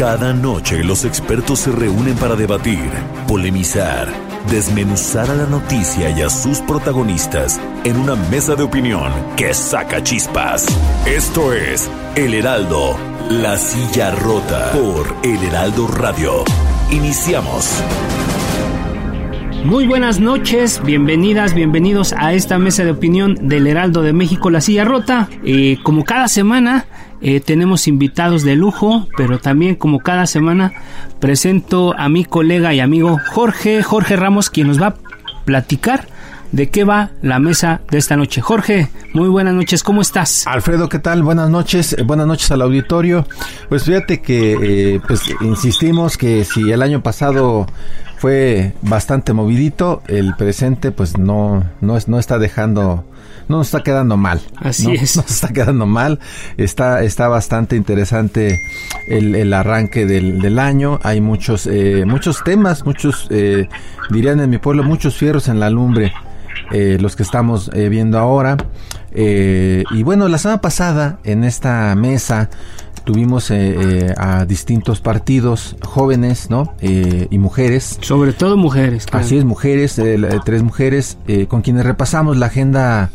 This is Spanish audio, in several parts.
Cada noche los expertos se reúnen para debatir, polemizar, desmenuzar a la noticia y a sus protagonistas en una mesa de opinión que saca chispas. Esto es El Heraldo, la silla rota por El Heraldo Radio. Iniciamos. Muy buenas noches, bienvenidas, bienvenidos a esta mesa de opinión del Heraldo de México, La Silla Rota. Eh, como cada semana eh, tenemos invitados de lujo, pero también como cada semana presento a mi colega y amigo Jorge, Jorge Ramos, quien nos va a platicar de qué va la mesa de esta noche. Jorge, muy buenas noches, ¿cómo estás? Alfredo, ¿qué tal? Buenas noches, eh, buenas noches al auditorio. Pues fíjate que eh, pues insistimos que si el año pasado fue bastante movidito, el presente pues no, no, no está dejando no nos está quedando mal. Así es. No nos está quedando mal. Está, está bastante interesante el, el arranque del, del, año. Hay muchos, eh, muchos temas, muchos, eh, dirían en mi pueblo, muchos fierros en la lumbre. Eh, los que estamos eh, viendo ahora. Eh, y bueno, la semana pasada en esta mesa tuvimos eh, a distintos partidos jóvenes, ¿no? Eh, y mujeres. Sobre todo mujeres. Claro. Así es, mujeres, eh, tres mujeres, con quienes repasamos la agenda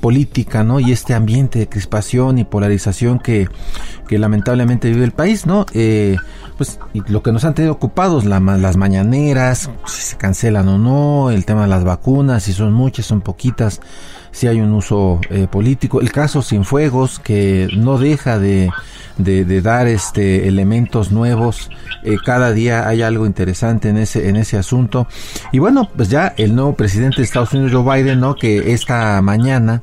política, ¿no? Y este ambiente de crispación y polarización que, que lamentablemente vive el país, ¿no? pues lo que nos han tenido ocupados, la, las mañaneras, si se cancelan o no, el tema de las vacunas, si son muchas, son poquitas, si hay un uso político, el caso Sinfuegos, que no deja de de, dar este elementos nuevos eh, cada día hay algo interesante en ese en ese asunto. Y bueno pues ya el nuevo presidente de Estados Unidos Joe Biden no que esta mañana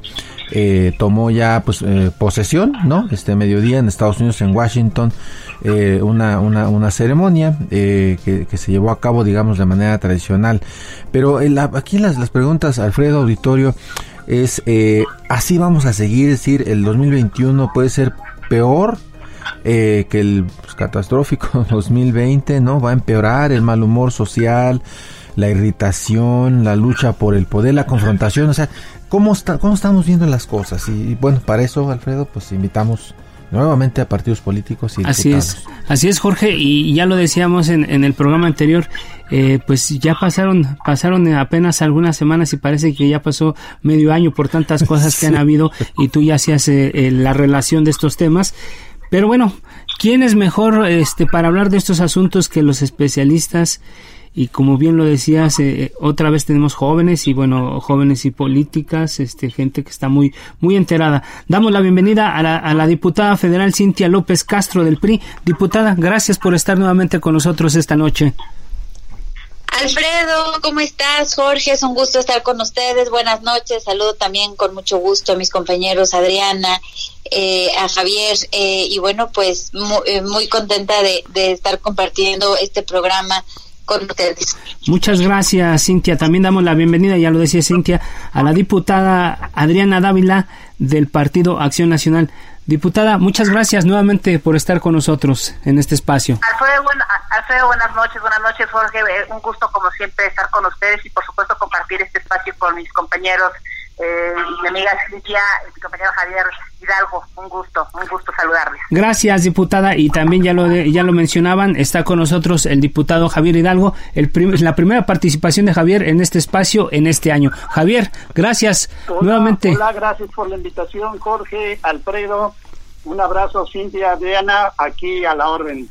eh, tomó ya pues eh, posesión no este mediodía en Estados Unidos en Washington eh, una, una, una ceremonia que, que, se llevó a cabo digamos de manera tradicional. Pero la, aquí las, las preguntas Alfredo Auditorio es así vamos a seguir es decir el 2021 puede ser peor eh, que el pues, catastrófico 2020 no va a empeorar el mal humor social, la irritación, la lucha por el poder, la confrontación, o sea, ¿cómo, está, cómo estamos viendo las cosas? Y bueno, para eso, Alfredo, pues invitamos nuevamente a partidos políticos y así es así es Jorge y ya lo decíamos en, en el programa anterior eh, pues ya pasaron pasaron apenas algunas semanas y parece que ya pasó medio año por tantas cosas sí. que han habido y tú ya hacías eh, eh, la relación de estos temas pero bueno, ¿quién es mejor este para hablar de estos asuntos que los especialistas? Y como bien lo decías, eh, otra vez tenemos jóvenes y bueno, jóvenes y políticas, este gente que está muy muy enterada. Damos la bienvenida a la, diputada federal Cintia López Castro del PRI. Diputada, gracias por estar nuevamente con nosotros esta noche. Alfredo, ¿cómo estás? Jorge, es un gusto estar con ustedes. Buenas noches. Saludo también con mucho gusto a mis compañeros Adriana, eh, a Javier eh, y bueno, pues muy, eh, muy contenta de, de, estar compartiendo este programa con ustedes. Muchas gracias, Cintia. También damos la bienvenida, ya lo decía Cintia, a la diputada Adriana Dávila del Partido Acción Nacional. Diputada, muchas gracias nuevamente por estar con nosotros en este espacio. Alfredo, buen, Alfredo, buenas noches, buenas noches Jorge, un gusto como siempre estar con ustedes y por supuesto compartir este espacio con mis compañeros eh, y mi amiga Cintia, mi compañero Javier Hidalgo, un gusto, un gusto saludarles. Gracias, diputada, y también ya lo de, ya lo mencionaban, está con nosotros el diputado Javier Hidalgo, el prim la primera participación de Javier en este espacio en este año. Javier, gracias hola, nuevamente. Hola, gracias por la invitación, Jorge, Alfredo, un abrazo, Cintia, Adriana, aquí a la orden.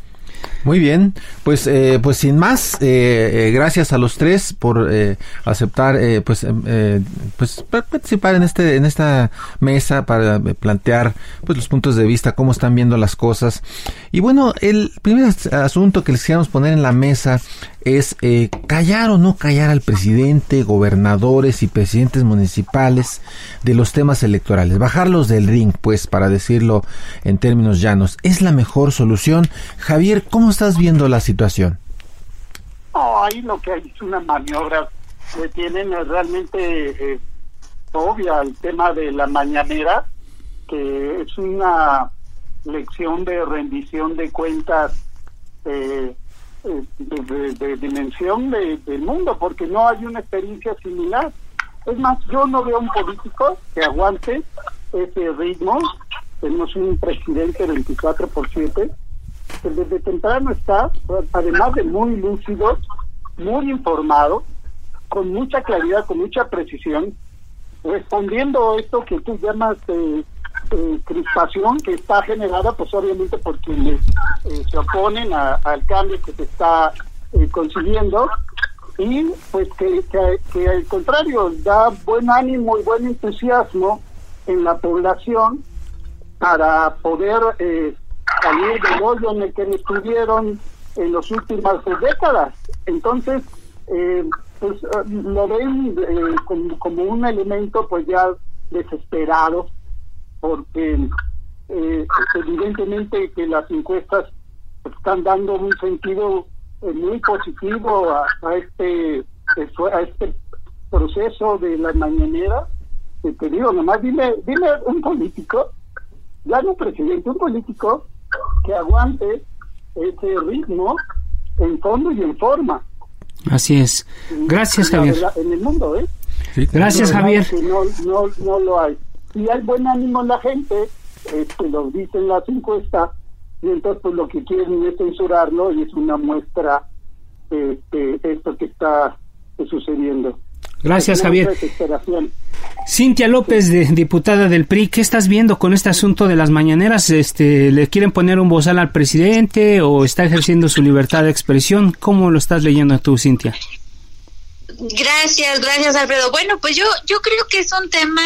Muy bien, pues eh, pues sin más, eh, eh, gracias a los tres por eh, aceptar eh, pues pues participar en este en esta mesa para plantear pues los puntos de vista, cómo están viendo las cosas. Y bueno, el primer asunto que les queríamos poner en la mesa es callar o no callar al presidente, gobernadores y presidentes municipales de los temas electorales, bajarlos del ring, pues, para decirlo en términos llanos, es la mejor solución. Javier, ¿cómo estás viendo la situación? Ahí lo que hay es una maniobra que tienen realmente eh, obvia el tema de la mañanera, que es una lección de rendición de cuentas eh, eh, de, dimensión del mundo, porque no hay una experiencia similar. Es más, yo no veo un político que aguante ese ritmo. Tenemos un presidente 24 por 7 que desde temprano está, además de muy lúcido, muy informado, con mucha claridad, con mucha precisión, respondiendo a esto que tú llamas eh, eh, crispación que está generada pues obviamente por quienes eh, se oponen al cambio que se está eh, consiguiendo. Y pues que, que, al contrario da buen ánimo y buen entusiasmo en la población para poder salir del hoyo en el que estuvieron en las últimas décadas. Entonces, pues lo ven como, como un elemento pues ya desesperado porque eh, evidentemente que las encuestas están dando un sentido eh, muy positivo a, este a este proceso de la mañanera que te digo nomás dime dime un político ya no presidente un político que aguante ese ritmo en fondo y en forma. Así es. Gracias Javier. en el mundo eh gracias Javier. no, no no lo hay. Y hay buen ánimo en la gente, este, lo dicen las encuestas, y entonces pues lo que quieren es censurarlo y es una muestra este, esto que está sucediendo. Gracias, Javier. Cintia López, de, diputada del PRI, ¿qué estás viendo con este asunto de las mañaneras? Este, ¿Le quieren poner un bozal al presidente o está ejerciendo su libertad de expresión? ¿Cómo lo estás leyendo tú, Cintia? Gracias, gracias, Alfredo. Bueno, pues yo, yo creo que es un tema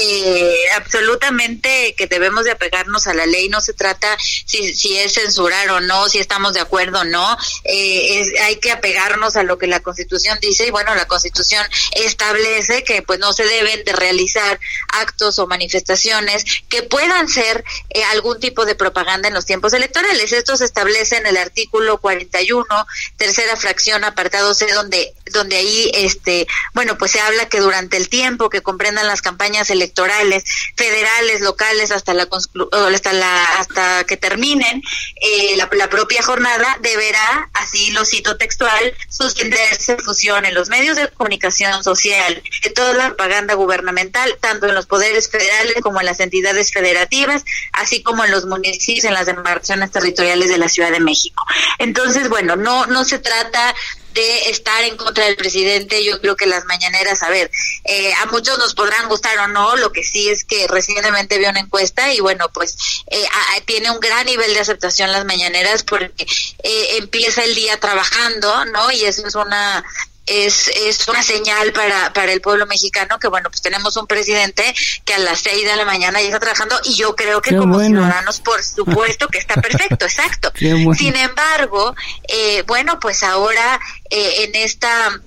eh, absolutamente que debemos de apegarnos a la ley. No se trata si, si es censurar o no, si estamos de acuerdo o no. Eh, es, hay que apegarnos a lo que la Constitución dice y bueno, la Constitución establece que pues no se deben de realizar actos o manifestaciones que puedan ser eh, algún tipo de propaganda en los tiempos electorales. Esto se establece en el artículo 41, tercera fracción, apartado C, donde donde ahí este bueno pues se habla que durante el tiempo que comprendan las campañas electorales federales, locales, hasta la hasta la hasta que terminen eh, la, propia jornada deberá, así lo cito textual, suspenderse fusión en los medios de comunicación social, de toda la propaganda gubernamental, tanto en los poderes federales como en las entidades federativas, así como en los municipios, en las demarcaciones territoriales de la Ciudad de México. Entonces, bueno, no no se trata de estar en contra del presidente. Yo creo que las mañaneras, a ver, eh, a muchos nos podrán gustar o no, lo que sí es que recientemente vi una encuesta y bueno, pues eh, tiene un gran nivel de aceptación las mañaneras porque eh, empieza el día trabajando, ¿no? Y eso es una es, es una señal para, para el pueblo mexicano que, bueno, pues tenemos un presidente que a las seis de la mañana ya está trabajando y yo creo que como ciudadanos, por supuesto que está perfecto, exacto. Sin embargo, eh, bueno, pues ahora eh, en esta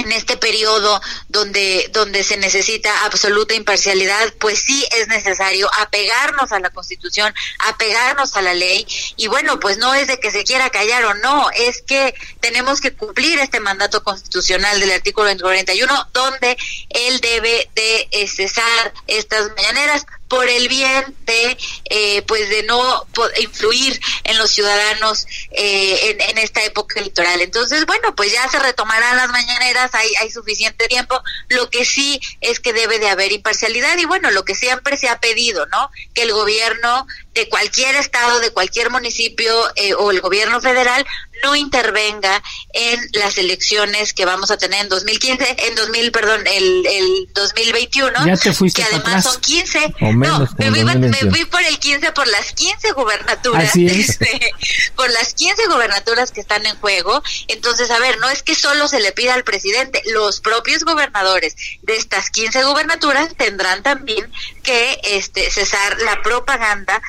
en este periodo donde, donde se necesita absoluta imparcialidad, pues sí es necesario apegarnos a la Constitución, apegarnos a la ley. Y bueno, pues no es de que se quiera callar o no, es que tenemos que cumplir este mandato constitucional del artículo 41, donde él debe de eh, cesar estas mañaneras por el bien de eh, pues de no influir en los ciudadanos eh, en, esta época electoral. Entonces bueno pues ya se retomarán las mañaneras hay, hay suficiente tiempo. Lo que sí es que debe de haber imparcialidad y bueno lo que siempre se ha pedido no que el gobierno de cualquier estado de cualquier municipio eh, o el gobierno federal no intervenga en las elecciones que vamos a tener en 2015, en 2000, perdón, el, el 2021, ya te fuiste que además son 15. no, me fui, me fui, por el 15 por las 15 gubernaturas, este, por las 15 gubernaturas que están en juego. Entonces, a ver, no es que solo se le pida al presidente, los propios gobernadores de estas 15 gubernaturas tendrán también que este, cesar la propaganda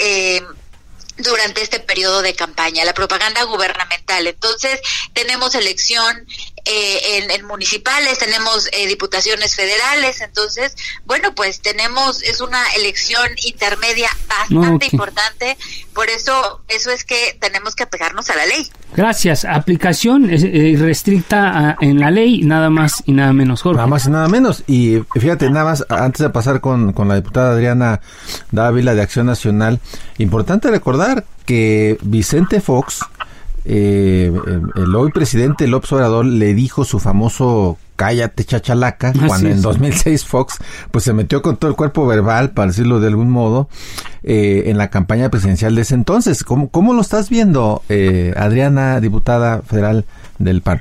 eh, durante este periodo de campaña, la propaganda gubernamental. Entonces, tenemos elección eh, en, municipales, tenemos eh, diputaciones federales, entonces, bueno, pues tenemos, es una elección intermedia bastante importante, por eso, eso es que tenemos que apegarnos a la ley. Gracias. Aplicación eh, restricta en la ley, nada más y nada menos, Jorge. Nada más y nada menos. Y fíjate, nada más, antes de pasar con, con la diputada Adriana Dávila de Acción Nacional, importante recordar que Vicente Fox eh, el hoy presidente López Obrador le dijo su famoso cállate chachalaca, cuando en 2006 Fox pues se metió con todo el cuerpo verbal, para decirlo de algún modo, eh, en la campaña presidencial de ese entonces. ¿Cómo, cómo lo estás viendo, eh, Adriana, diputada federal del PAN?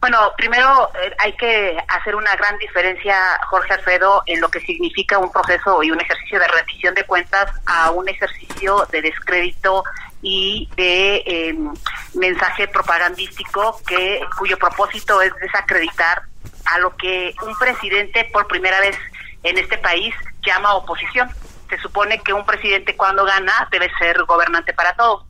Bueno, primero eh, hay que hacer una gran diferencia, Jorge Alfredo, en lo que significa un proceso y un ejercicio de rendición de cuentas a un ejercicio de descrédito y de em, mensaje propagandístico que cuyo propósito es desacreditar a lo que un presidente por primera vez en este país llama oposición. Se supone que un presidente cuando gana debe ser gobernante para todos,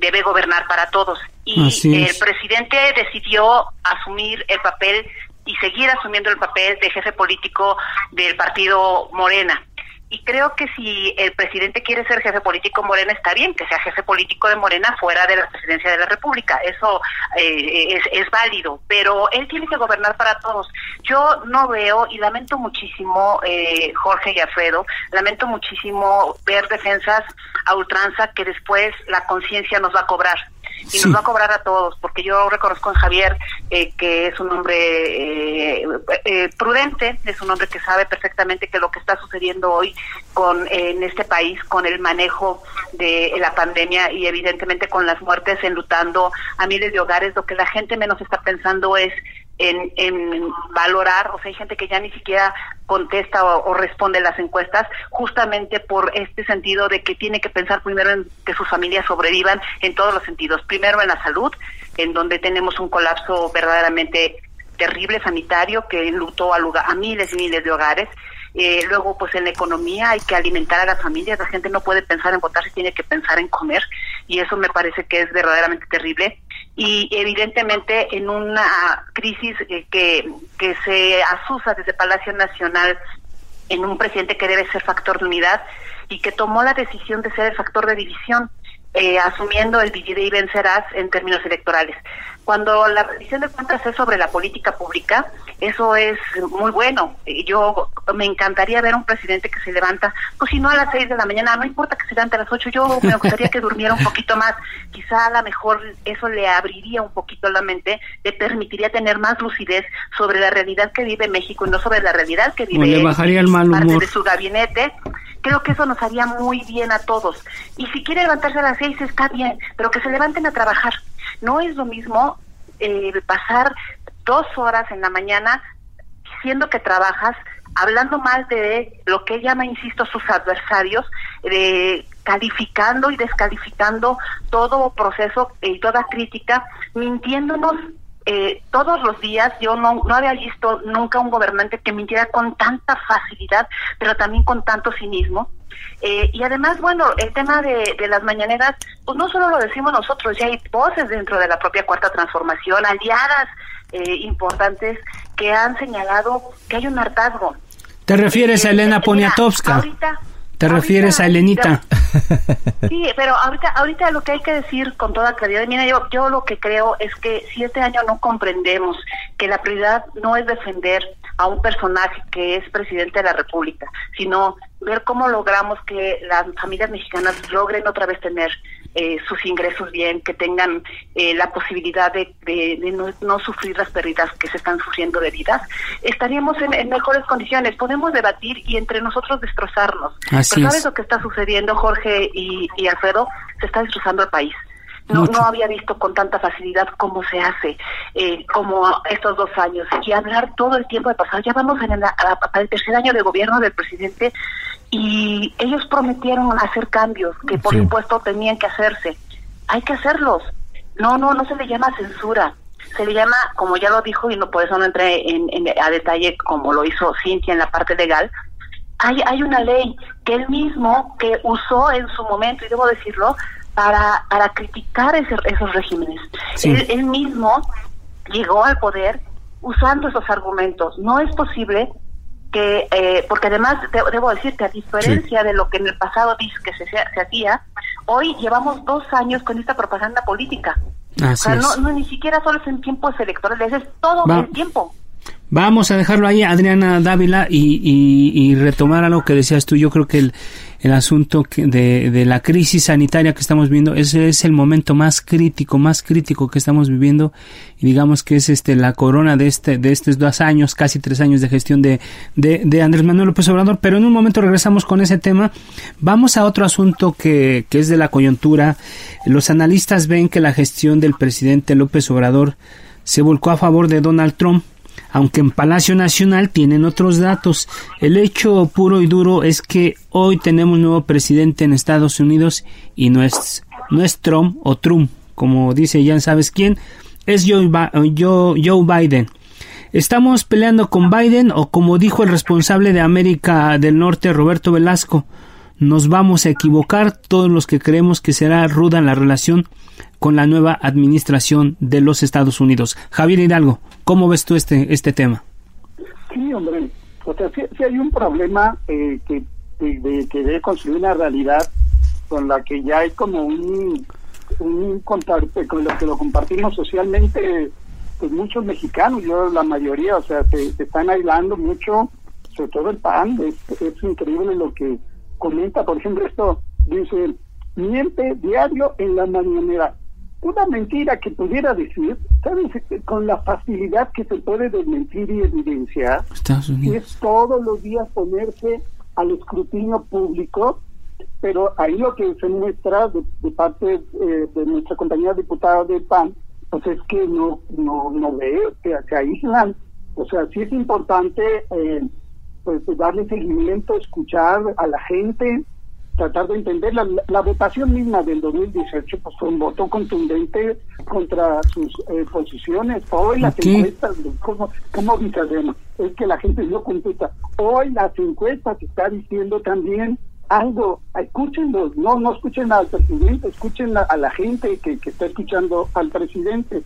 debe gobernar para todos. Y el presidente decidió asumir el papel y seguir asumiendo el papel de jefe político del partido Morena. Y creo que si el presidente quiere ser jefe político Morena, está bien que sea jefe político de Morena fuera de la presidencia de la República. Eso eh, es, válido, pero él tiene que gobernar para todos. Yo no veo, y lamento muchísimo, eh, Jorge y Alfredo, lamento muchísimo ver defensas a ultranza que después la conciencia nos va a cobrar y nos va a cobrar a todos, porque yo reconozco en Javier eh, que es un hombre eh, eh, prudente, es un hombre que sabe perfectamente que lo que está sucediendo hoy con en este país, con el manejo de la pandemia y evidentemente con las muertes enlutando a miles de hogares, lo que la gente menos está pensando es en, en, valorar, o sea, hay gente que ya ni siquiera contesta o, responde las encuestas, justamente por este sentido de que tiene que pensar primero en que sus familias sobrevivan en todos los sentidos. Primero en la salud, en donde tenemos un colapso verdaderamente terrible sanitario que enlutó a, lugar, a miles y miles de hogares. Eh, luego, pues en la economía hay que alimentar a las familias. La gente no puede pensar en votar, se tiene que pensar en comer. Y eso me parece que es verdaderamente terrible y evidentemente en una crisis eh, que, que se asusa desde Palacio Nacional en un presidente que debe ser factor de unidad y que tomó la decisión de ser el factor de división, eh, asumiendo el divide y vencerás en términos electorales. Cuando la revisión de cuentas es sobre la política pública, eso es muy bueno. Yo me encantaría ver un presidente que se levanta, pues si no a las seis de la mañana, no importa que se levante a las ocho, yo me gustaría que durmiera un poquito más. Quizá a lo mejor eso le abriría un poquito la mente, le permitiría tener más lucidez sobre la realidad que vive México y no sobre la realidad que vive le bajaría el mal parte de su gabinete creo que eso nos haría muy bien a todos. Y si quiere levantarse a las seis, está bien, pero que se levanten a trabajar. No es lo mismo eh, pasar dos horas en la mañana diciendo que trabajas, hablando mal de lo que llama, insisto, sus adversarios, de calificando y descalificando todo proceso y toda crítica, mintiéndonos eh, todos los días. Yo no, no había visto nunca un gobernante que mintiera con tanta facilidad, pero también con tanto cinismo. Eh, y además, bueno, el tema de, las mañaneras, pues no solo lo decimos nosotros, ya hay voces dentro de la propia Cuarta Transformación, aliadas eh, importantes que han señalado que hay un hartazgo. ¿Te refieres a Elena Poniatowska? ¿Te refieres a Elenita? Sí, pero ahorita, ahorita lo que hay que decir con toda claridad, mira, yo, yo lo que creo es que si este año no comprendemos que la prioridad no es defender a un personaje que es presidente de la República, sino ver cómo logramos que las familias mexicanas logren otra vez tener eh, sus ingresos bien, que tengan eh, la posibilidad de, no, sufrir las pérdidas que se están sufriendo de vidas, estaríamos en, mejores condiciones. Podemos debatir y entre nosotros destrozarnos. ¿sabes lo que está sucediendo, Jorge y, Alfredo? Se está destrozando el país. No, no había visto con tanta facilidad cómo se hace, eh, como estos dos años. Y hablar todo el tiempo de pasado. Ya vamos en el, el tercer año de gobierno del presidente y ellos prometieron hacer cambios que por supuesto tenían que hacerse. Hay que hacerlos. No, no, no se le llama censura. Se le llama, como ya lo dijo, y no por eso no entré en, a detalle como lo hizo Cintia en la parte legal, hay, hay una ley que él mismo, que usó en su momento, y debo decirlo, para, para criticar esos regímenes. Él, mismo llegó al poder usando esos argumentos. No es posible que, eh, porque además debo decir que a diferencia de lo que en el pasado que se, se hacía, hoy llevamos dos años con esta propaganda política. o sea, no, ni siquiera solo es en tiempos electorales, es todo el tiempo. Vamos a dejarlo ahí, Adriana Dávila, y, y, retomar a lo que decías tú. Yo creo que el, el asunto de, de, la crisis sanitaria que estamos viendo, ese es el momento más crítico, más crítico que estamos viviendo. Y digamos que es este la corona de este de estos dos años, casi tres años de gestión de, de, de Andrés Manuel López Obrador. Pero en un momento regresamos con ese tema. Vamos a otro asunto que, que es de la coyuntura. Los analistas ven que la gestión del presidente López Obrador se volcó a favor de Donald Trump aunque en Palacio Nacional tienen otros datos. El hecho puro y duro es que hoy tenemos nuevo presidente en Estados Unidos y no es, no es Trump o Trump, como dice ya sabes quién, es Joe, Joe Biden. Estamos peleando con Biden o como dijo el responsable de América del Norte, Roberto Velasco, nos vamos a equivocar todos los que creemos que será ruda la relación con la nueva administración de los Estados Unidos. Javier Hidalgo, ¿cómo ves tú este, este tema? Sí, hombre, o sea, si hay un problema eh, que, de, que debe construir una realidad con la que ya hay como un, un con lo que lo compartimos socialmente pues muchos mexicanos, yo la mayoría, o sea, se, están aislando mucho, sobre todo el PAN, es increíble lo que comenta, por ejemplo, esto dice, miente diario en la mañanera una mentira que pudiera decir, ¿sabes? Con la facilidad que se puede desmentir y evidenciar, es todos los días ponerse al escrutinio público, pero ahí lo que se muestra de, parte eh, de nuestra compañía diputada del PAN, pues es que no no no ve que, que aíslan. O sea, sí es importante eh, pues darle seguimiento, escuchar a la gente, tratar de entender la, votación misma del 2018 pues fue un voto contundente contra sus eh, posiciones. Hoy las encuestas como como es que la gente no contesta. Hoy las encuestas está diciendo también algo escúchenlo no no escuchen al presidente escuchen a, la gente que, que, está escuchando al presidente.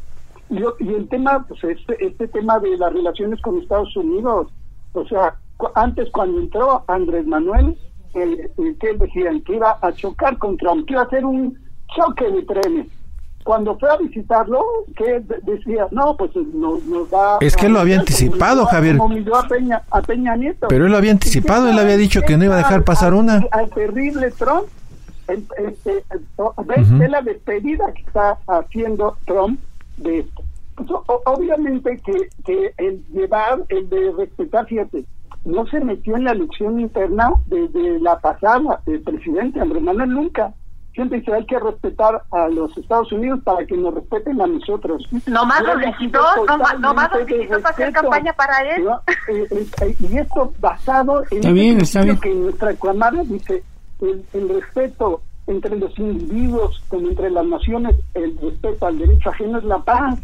Y, y el tema pues este este tema de las relaciones con Estados Unidos o sea antes cuando entró Andrés Manuel que, que decían que iba a chocar con Trump, que iba a hacer un choque de trenes. Cuando fue a visitarlo, que decía, no, pues nos, nos da... Es que él lo había anticipado, Javier. A Peña, Nieto. Pero él lo había anticipado, él había dicho que no iba a dejar pasar una. Al terrible Trump, este, ves la despedida que está haciendo Trump de esto. Pues, obviamente que, que el llevar, el de respetar, fíjate, no se metió en la elección interna desde la pasada del presidente Andrés Manuel nunca. Siempre dice hay que respetar a los Estados Unidos para que nos respeten a nosotros. No más lo necesitó, no, más lo necesitó para hacer campaña para él. Eh, eh, eh, y esto basado en está bien, está bien. que nuestra reclamada dice el, el respeto entre los individuos como entre las naciones, el respeto al derecho ajeno es la paz.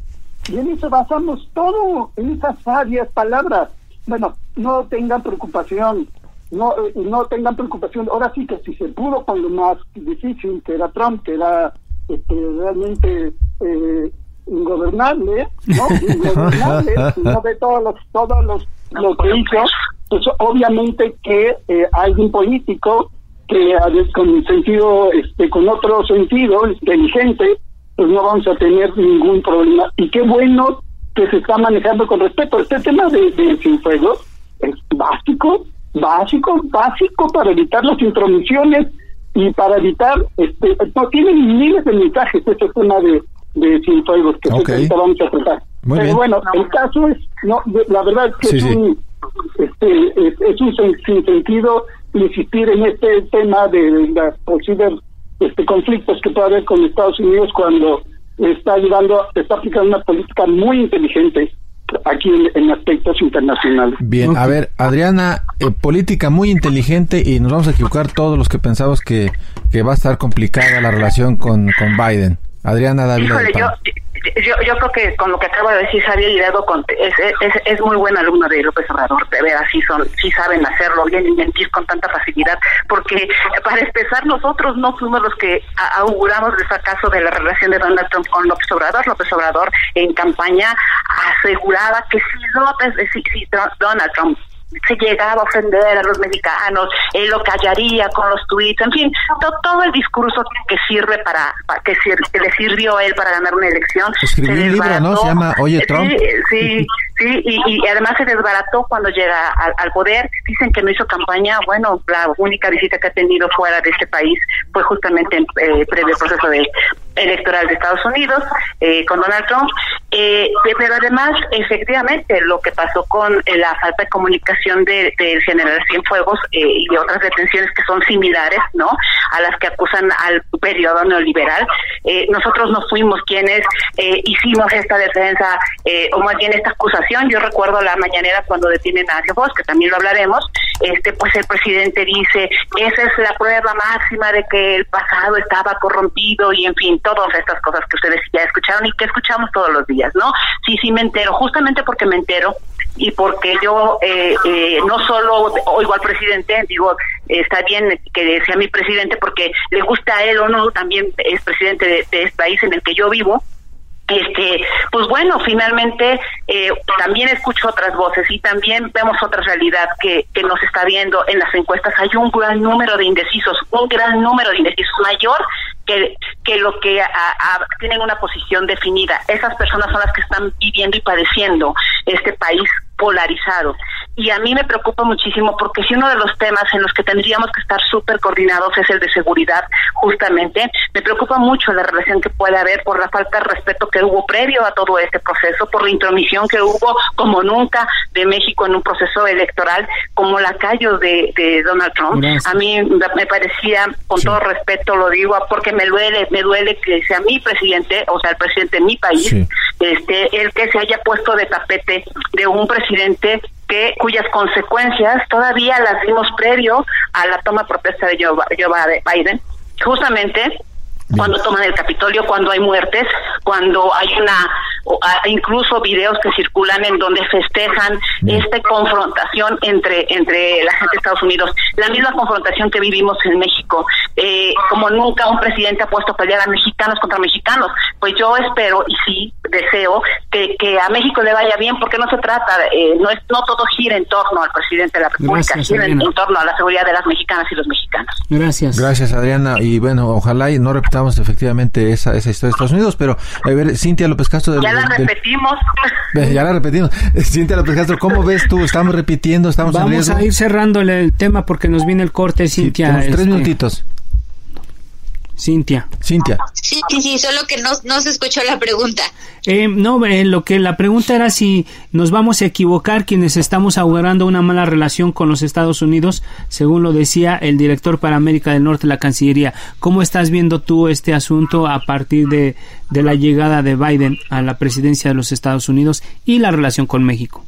Y en eso basamos todo, en esas sabias palabras bueno, no tengan preocupación, no eh, no tengan preocupación. Ahora sí que si se pudo con lo más difícil, que era Trump, que era este, realmente eh, ingobernable, ¿no? Ingobernable, no de todos los, todos los, lo que hizo, pues obviamente que eh, alguien político que con sentido, este, con otro sentido, inteligente, pues no vamos a tener ningún problema. Y qué bueno que se está manejando con respeto. Este tema de, de Cienfuegos es básico, básico, básico para evitar las intromisiones y para evitar, este, no tienen miles de mensajes este tema de, de Cienfuegos que vamos a tratar. Pero bueno, el caso es, no, la verdad es que es, Un, este, es, un sentido insistir en este tema de, las posibles este, conflictos que puede haber con Estados Unidos cuando está ayudando, está aplicando una política muy inteligente aquí en, aspectos internacionales. Bien, a ver, Adriana, eh, política muy inteligente y nos vamos a equivocar todos los que pensamos que, que va a estar complicada la relación con, con Biden. Adriana David. yo, yo, yo creo que con lo que acaba de decir Javier Hidalgo es, es, es, muy buen alumno de López Obrador, de ver así son, sí saben hacerlo bien y mentir con tanta facilidad, porque para empezar nosotros no fuimos los que auguramos el fracaso de la relación de Donald Trump con López Obrador. López Obrador en campaña aseguraba que si López, si, si Donald Trump se llegaba a ofender a los mexicanos, él lo callaría con los tweets, en fin, todo el discurso que sirve para, que, le sirvió a él para ganar una elección. Escribió un libro, ¿no? Se llama Oye Trump. Sí, sí, y, además se desbarató cuando llega al, poder. Dicen que no hizo campaña. Bueno, la única visita que ha tenido fuera de este país fue justamente en eh, previo proceso de, electoral de Estados Unidos eh, con Donald Trump. Eh, pero además, efectivamente, lo que pasó con la falta de comunicación del de general Cienfuegos y otras detenciones que son similares, ¿no? A las que acusan al periodo neoliberal. nosotros no fuimos quienes hicimos esta defensa, o más bien esta acusación yo recuerdo la mañanera cuando detienen a Vos, que también lo hablaremos, este pues el presidente dice, esa es la prueba máxima de que el pasado estaba corrompido y en fin, todas estas cosas que ustedes ya escucharon y que escuchamos todos los días, ¿no? Sí, sí me entero, justamente porque me entero y porque yo eh, eh, no solo oigo al presidente, digo, está bien que sea mi presidente porque le gusta a él o no, también es presidente de este país en el que yo vivo, este pues bueno finalmente eh, también escucho otras voces y también vemos otra realidad que, que nos está viendo en las encuestas. Hay un gran número de indecisos un gran número de indecisos mayor que, que lo que tienen una posición definida esas personas son las que están viviendo y padeciendo este país polarizado. Y a mí me preocupa muchísimo porque si uno de los temas en los que tendríamos que estar súper coordinados es el de seguridad, justamente, me preocupa mucho la relación que puede haber por la falta de respeto que hubo previo a todo este proceso, por la intromisión que hubo como nunca de México en un proceso electoral como la callo de, de Donald Trump. A mí me parecía, con todo respeto lo digo, porque me duele, me duele que sea mi presidente, o sea, el presidente de mi país, este, el que se haya puesto de tapete de un presidente que cuyas consecuencias todavía las vimos previo a la toma protesta de Joe Biden, justamente cuando toman el Capitolio, cuando hay muertes, cuando hay una, incluso videos que circulan en donde festejan esta confrontación entre, entre la gente de Estados Unidos, la misma confrontación que vivimos en México. Eh, como nunca un presidente ha puesto a pelear a mexicanos contra mexicanos, pues yo espero y sí deseo que, que a México le vaya bien, porque no se trata, eh, no es no todo gira en torno al presidente de la República, gira en, torno a la seguridad de las mexicanas y los mexicanos. Gracias. Gracias, Adriana. Y bueno, ojalá y no repitamos efectivamente esa, esa historia de Estados Unidos, pero a ver, Cintia López Castro. ya la repetimos. ya la repetimos. Cintia López Castro, ¿cómo ves tú? ¿Estamos repitiendo? ¿Estamos Vamos a ir cerrándole el tema porque nos viene el corte, Cintia. tres este, minutitos. Cintia. Cintia. Sí, sí, sí, solo que no, no se escuchó la pregunta. Eh, no, eh, lo que la pregunta era si nos vamos a equivocar quienes estamos augurando una mala relación con los Estados Unidos, según lo decía el director para América del Norte de la Cancillería. ¿Cómo estás viendo tú este asunto a partir de, de la llegada de Biden a la presidencia de los Estados Unidos y la relación con México?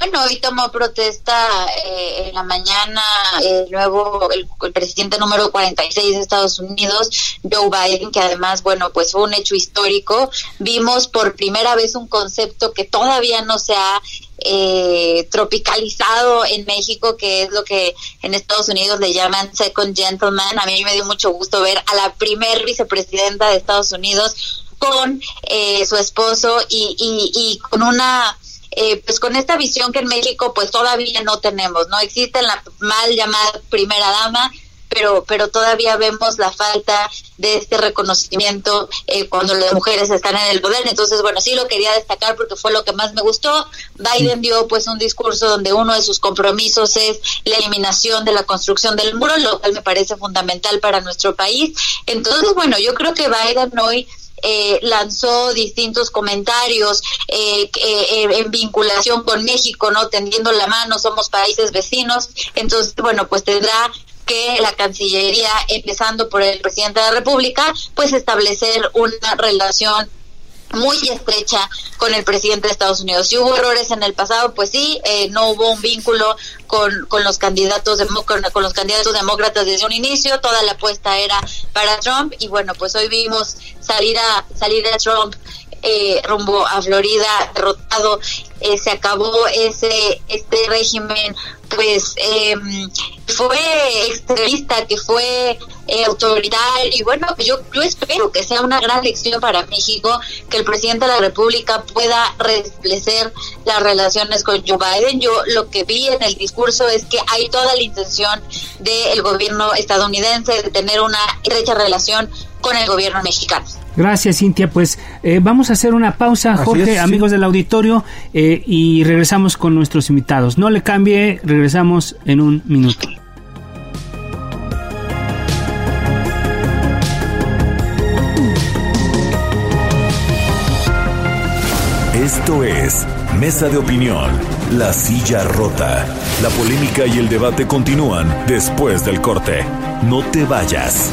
Bueno, hoy tomó protesta eh, en la mañana el nuevo, el, presidente número 46 de Estados Unidos, Joe Biden, que además, bueno, pues fue un hecho histórico. Vimos por primera vez un concepto que todavía no se ha eh, tropicalizado en México, que es lo que en Estados Unidos le llaman second gentleman. A mí me dio mucho gusto ver a la primer vicepresidenta de Estados Unidos con eh, su esposo y, y, y con una eh, pues con esta visión que en México pues todavía no tenemos, no existe la mal llamada primera dama, pero pero todavía vemos la falta de este reconocimiento eh, cuando las mujeres están en el poder. Entonces, bueno, sí lo quería destacar porque fue lo que más me gustó. Biden dio pues un discurso donde uno de sus compromisos es la eliminación de la construcción del muro, lo cual me parece fundamental para nuestro país. Entonces, bueno, yo creo que Biden hoy eh, lanzó distintos comentarios eh, eh, en vinculación con México, ¿no? Tendiendo la mano, somos países vecinos. Entonces, bueno, pues tendrá que la Cancillería, empezando por el presidente de la República, pues establecer una relación muy estrecha con el presidente de Estados Unidos. Si hubo errores en el pasado, pues sí, eh, no hubo un vínculo con, con los candidatos con, con, los candidatos demócratas desde un inicio, toda la apuesta era para Trump y bueno, pues hoy vimos salir a salir a Trump eh, rumbo a Florida derrotado eh, se acabó ese este régimen pues eh, fue extremista que fue eh, autoritario y bueno yo yo espero que sea una gran lección para México que el presidente de la República pueda restablecer las relaciones con Joe Biden. Yo lo que vi en el discurso es que hay toda la intención del gobierno estadounidense de tener una estrecha relación con el gobierno mexicano Gracias, Cintia. Pues eh, vamos a hacer una pausa, Jorge, amigos del auditorio, eh, y regresamos con nuestros invitados. No le cambie, regresamos en un minuto. Esto es Mesa de Opinión, La Silla Rota. La polémica y el debate continúan después del corte. No te vayas.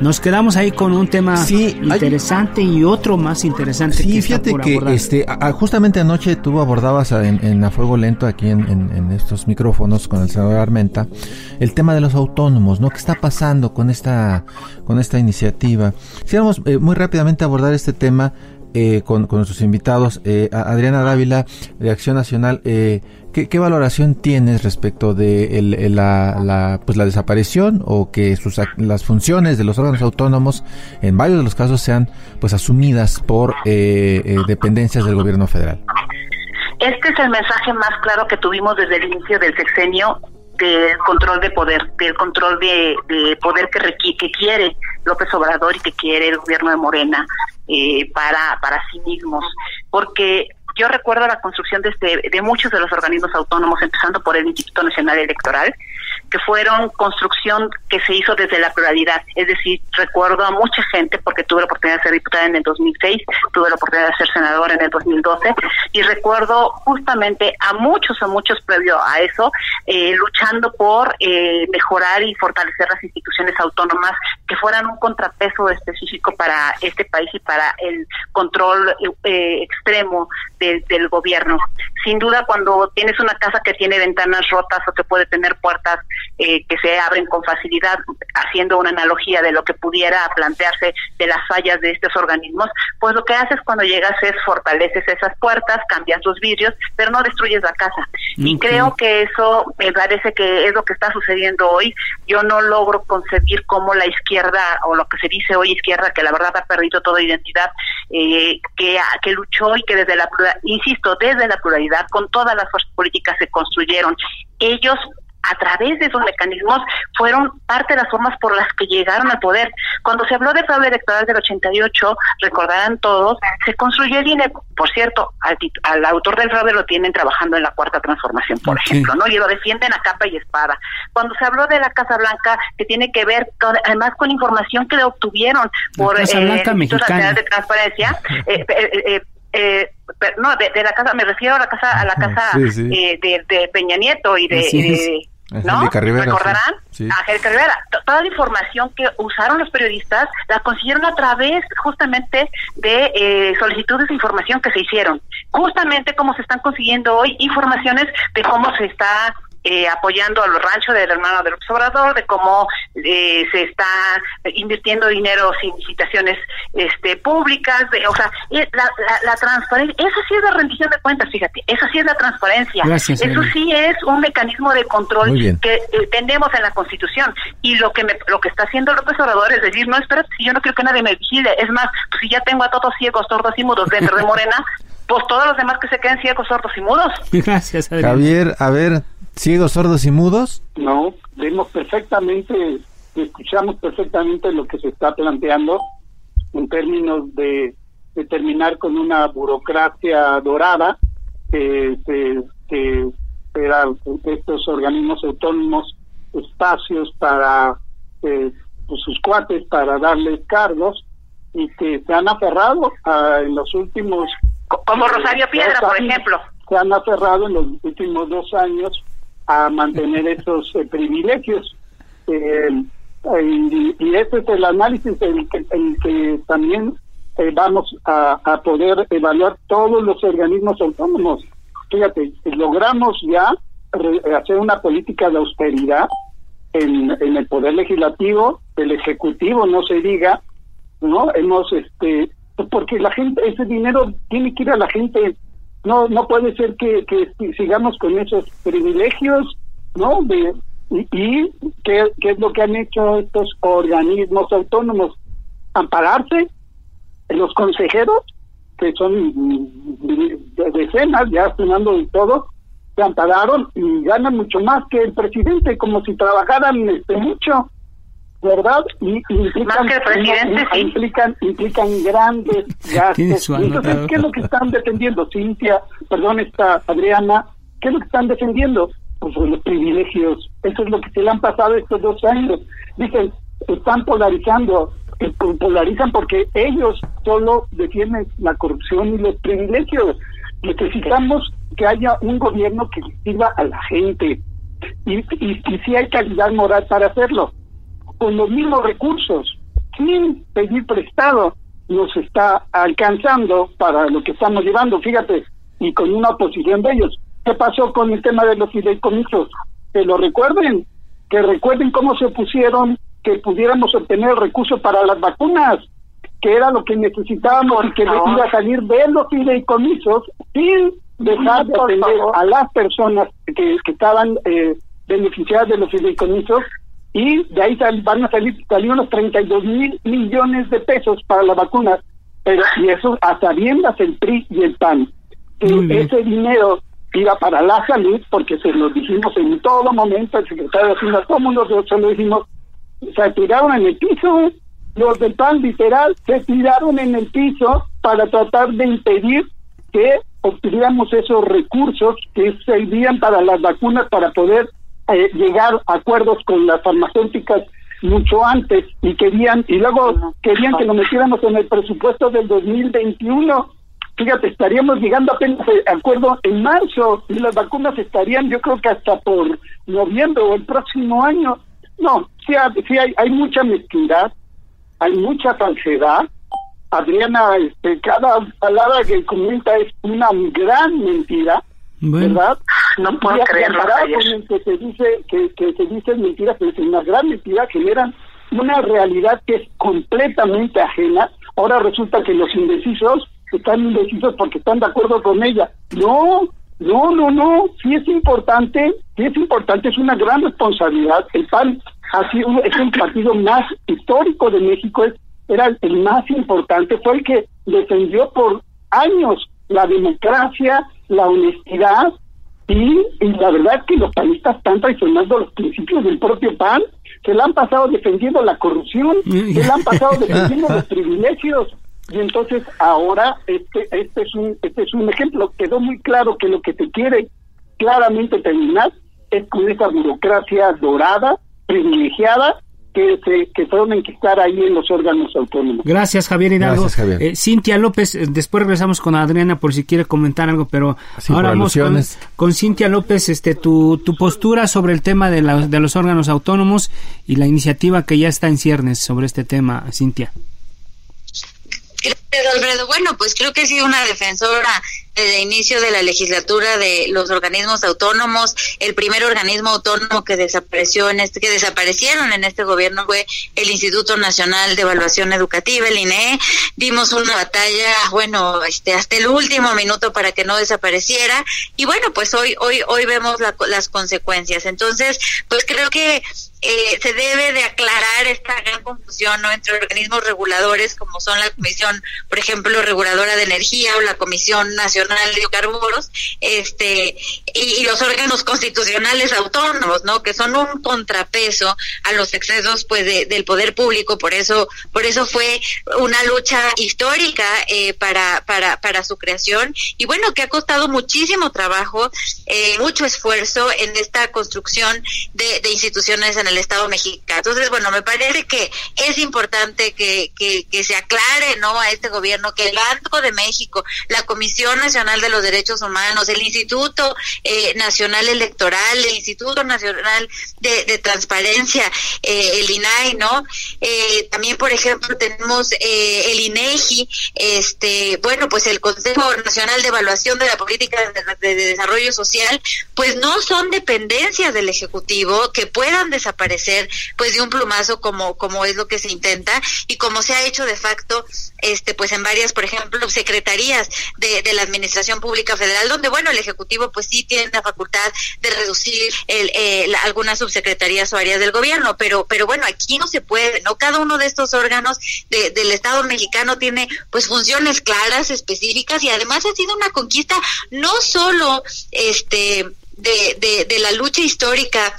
nos quedamos ahí con un tema interesante y otro más interesante. Sí, fíjate que este, justamente anoche tú abordabas en, A Fuego Lento aquí en, estos micrófonos con el senador Armenta el tema de los autónomos, ¿no? ¿Qué está pasando con esta, con esta iniciativa? Quisiéramos eh, muy rápidamente abordar este tema eh, con, nuestros invitados. Eh, Adriana Dávila, de Acción Nacional, eh, ¿qué, valoración tienes respecto de la, pues la desaparición o que sus, las funciones de los órganos autónomos en varios de los casos sean pues asumidas por dependencias del gobierno federal? Este es el mensaje más claro que tuvimos desde el inicio del sexenio del control de poder, del control de, poder que, que quiere López Obrador y que quiere el gobierno de Morena eh, para, para sí mismos. Porque yo recuerdo la construcción de, este, de muchos de los organismos autónomos, empezando por el Instituto Nacional Electoral, que fueron construcción que se hizo desde la pluralidad. Es decir, recuerdo a mucha gente, porque tuve la oportunidad de ser diputada en el 2006, tuve la oportunidad de ser senadora en el 2012, y recuerdo justamente a muchos, a muchos previo a eso, eh, luchando por eh, mejorar y fortalecer las instituciones autónomas que fueran un contrapeso específico para este país y para el control eh, extremo del gobierno. Sin duda, cuando tienes una casa que tiene ventanas rotas o que puede tener puertas eh, que se abren con facilidad, haciendo una analogía de lo que pudiera plantearse de las fallas de estos organismos, pues lo que haces cuando llegas es fortaleces esas puertas, cambias los vidrios, pero no destruyes la casa. Y creo que eso me parece que es lo que está sucediendo hoy. Yo no logro concebir cómo la izquierda, o lo que se dice hoy izquierda, que la verdad ha perdido toda identidad, eh, que, que luchó y que desde la, insisto, desde la pluralidad, con todas las fuerzas políticas se construyeron. Ellos a través de esos mecanismos fueron parte de las formas por las que llegaron al poder. Cuando se habló del fraude electoral del 88, recordarán todos, se construyó el INE, por cierto, al, autor del fraude lo tienen trabajando en la cuarta transformación, por ejemplo, ¿no? Y lo defienden a capa y espada. Cuando se habló de la Casa Blanca, que tiene que ver además con información que obtuvieron por la Casa Blanca eh, de Transparencia, eh, eh, eh, no, de, la casa, me refiero a la casa, a la casa Eh, de, de, Peña Nieto y de, ¿no? ¿Recordarán? Angélica Rivera. Toda la información que usaron los periodistas la consiguieron a través justamente de eh, solicitudes de información que se hicieron. Justamente como se están consiguiendo hoy informaciones de cómo se está eh, apoyando a los ranchos del hermano del observador, de cómo eh, se está invirtiendo dinero sin licitaciones este, públicas, de, o sea, la, la, transparencia, eso sí es la rendición de cuentas, fíjate, eso sí es la transparencia, eso sí es un mecanismo de control que eh, tenemos en la Constitución. Y lo que me, lo que está haciendo López Obrador es decir, no, espera, si yo no quiero que nadie me vigile, es más, si ya tengo a todos ciegos, sordos y mudos dentro de Morena, pues todos los demás que se queden ciegos, sordos y mudos. Gracias, Javier, a ver, ciegos, sordos y mudos? No, vemos perfectamente, escuchamos perfectamente lo que se está planteando en términos de, terminar con una burocracia dorada que, que, que estos organismos autónomos espacios para eh, pues, sus cuates para darles cargos y que se han aferrado a, en los últimos... Como Rosario Piedra, por ejemplo. Se han aferrado en los últimos dos años a mantener esos eh, privilegios. Eh, y, y, este es el análisis en que, que también eh, vamos a, a, poder evaluar todos los organismos autónomos. Fíjate, logramos ya hacer una política de austeridad en, en el poder legislativo, el ejecutivo, no se diga, ¿no? Hemos, este, porque la gente, ese dinero tiene que ir a la gente, no no puede ser que, sigamos con esos privilegios, ¿no? De, y, y ¿qué, ¿qué es lo que han hecho estos organismos autónomos? Ampararse los consejeros, que son decenas, ya sumando de todo, se ampararon y ganan mucho más que el presidente, como si trabajaran este, mucho. ¿Verdad? Y, implican, implican, implican grandes gastos. Entonces, ¿qué es lo que están defendiendo, Cintia? Perdón, está Adriana, ¿qué es lo que están defendiendo? Pues los privilegios. Eso es lo que se le han pasado estos dos años. Dicen, están polarizando, eh, polarizan porque ellos solo defienden la corrupción y los privilegios. Necesitamos que haya un gobierno que sirva a la gente. Y, y, y si hay calidad moral para hacerlo con los mismos recursos, sin pedir prestado, nos está alcanzando para lo que estamos llevando, fíjate, y con una oposición de ellos. ¿Qué pasó con el tema de los fideicomisos? Que lo recuerden, que recuerden cómo se opusieron que pudiéramos obtener recursos para las vacunas, que era lo que necesitábamos y que iba a salir de los fideicomisos sin dejar de atender a las personas que, que estaban eh, beneficiadas de los fideicomisos y de ahí van a salir, salir unos 32 mil millones de pesos para la vacuna, pero y eso a sabiendas el PRI y el PAN. Que ese dinero iba para la salud, porque se lo dijimos en todo momento, el secretario de Hacienda, todo mundo se lo dijimos, se tiraron en el piso, los del PAN literal se tiraron en el piso para tratar de impedir que obtuviéramos esos recursos que servían para las vacunas para poder eh, llegar a acuerdos con las farmacéuticas mucho antes y querían y luego querían que lo metiéramos en el presupuesto del 2021 fíjate estaríamos llegando apenas a acuerdo en marzo y las vacunas estarían yo creo que hasta por noviembre o el próximo año. No sí, sí hay hay mucha mezquindad hay mucha falsedad. Adriana este, cada palabra que comenta es una gran mentira ¿verdad? No puedo creerlo. que se dice que, que se dicen mentiras, pero es una gran mentira, generan una realidad que es completamente ajena. Ahora resulta que los indecisos están indecisos porque están de acuerdo con ella. No, no, no, no. Sí es importante, sí es importante, es una gran responsabilidad. El PAN ha sido, es el partido más histórico de México, es, era el más importante, fue el que defendió por años la democracia, la honestidad y, la verdad que los panistas están traicionando los principios del propio PAN, se la han pasado defendiendo la corrupción, se la han pasado defendiendo los privilegios. Y entonces ahora este este es un este es un ejemplo quedó muy claro que lo que te quiere claramente terminar es con esa burocracia dorada, privilegiada que, que fueron a enquistar ahí en los órganos autónomos. Gracias, Javier Hidalgo. Eh, Cintia López, eh, después regresamos con Adriana por si quiere comentar algo, pero ahora vamos con, Cintia López, este, tu, tu postura sobre el tema de, la, de los órganos autónomos y la iniciativa que ya está en ciernes sobre este tema, Cintia. Gracias, Alfredo. Bueno, pues creo que he sido una defensora desde el inicio de la legislatura de los organismos autónomos. El primer organismo autónomo que desapareció en este, que desaparecieron en este gobierno fue el Instituto Nacional de Evaluación Educativa, el INE. Dimos una batalla, bueno, este, hasta el último minuto para que no desapareciera. Y bueno, pues hoy, hoy, hoy vemos las consecuencias. Entonces, pues creo que eh, se debe de aclarar esta gran confusión ¿no? entre organismos reguladores como son la Comisión, por ejemplo, Reguladora de Energía o la Comisión Nacional de Hidrocarburos, este, y, los órganos constitucionales autónomos, ¿no? Que son un contrapeso a los excesos, pues, del poder público. Por eso, por eso fue una lucha histórica eh, para, para, para su creación y bueno, que ha costado muchísimo trabajo, eh, mucho esfuerzo en esta construcción de, de instituciones en el Estado mexicano. Entonces, bueno, me parece que es importante que, que, se aclare, ¿no? A este gobierno que el Banco de México, la Comisión Nacional de los Derechos Humanos, el Instituto eh, Nacional Electoral, el Instituto Nacional de, Transparencia, eh, el INAI, ¿no? Eh, también, por ejemplo, tenemos el INEGI, este, bueno, pues el Consejo Nacional de Evaluación de la Política de, Desarrollo Social, pues no son dependencias del Ejecutivo que puedan desaparecer, pues de un plumazo como, como es lo que se intenta y como se ha hecho de facto, este, pues en varias, por ejemplo, secretarías de, de la Administración Pública Federal, donde, bueno, el Ejecutivo pues sí tiene la facultad de reducir el, eh, algunas subsecretarías o áreas del gobierno, pero, pero bueno, aquí no se puede, ¿no? Cada uno de estos órganos del Estado mexicano tiene pues funciones claras, específicas y además ha sido una conquista no solo este de, de, de la lucha histórica